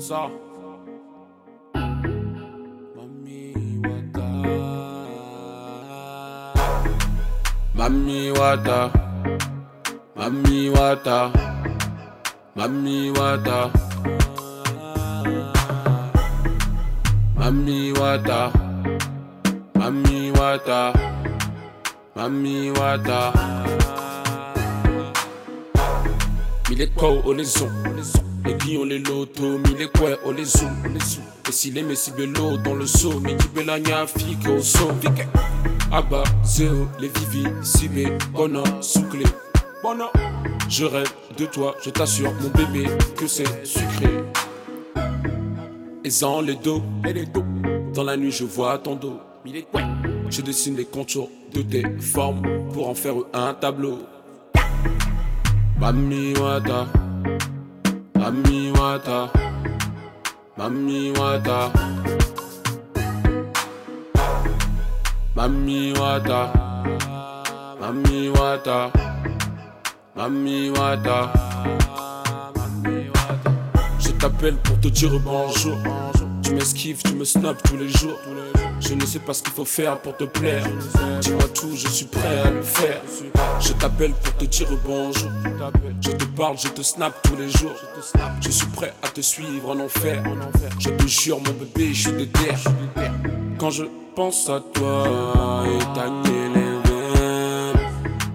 ça. Mami Wata. Mami Wata. Mami Wata. Mami Wata. Mami Wata. Mami Wata. Mami Wata. Mille quoi au les ont, les guillons les lotos, mille quoi au les ont, et si les messieurs de l'eau dans le seau, mais qui fique au saut, Abba, zéro, les vivi, cibé, bona, souclé, bona. Je rêve de toi, je t'assure, mon bébé, que c'est sucré. Et sans les dos, et les dos, dans la nuit je vois ton dos. Je dessine les contours de tes formes pour en faire un tableau. Mami Wata, Mami Wata, Mami Wata, Mami Wata, Mami Wata, Mami Wata. Je t'appelle pour te dire bonjour. Tu m'esquives, tu me snaps tous les jours. Je ne sais pas ce qu'il faut faire pour te plaire. Dis-moi tout, je suis prêt à le faire. Je t'appelle pour te dire bonjour. Je te parle, je te snap tous les jours. Je suis prêt à te suivre en enfer. Je te jure, mon bébé, je suis de terre. Quand je pense à toi et ta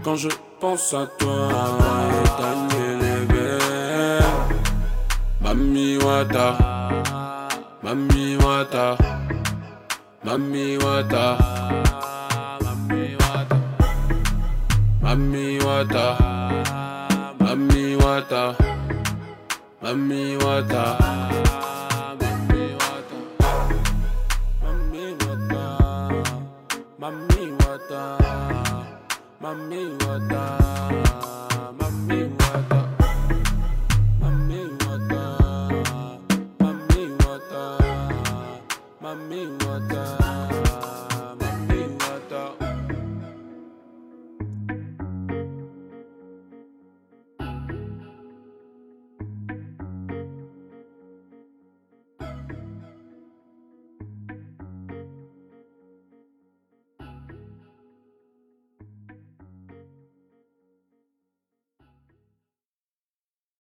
Quand je pense à toi et ta les Mami wata Mami wata Mami wata Mami wata Mami wata Mami wata Mami wata Mami wata Mami wata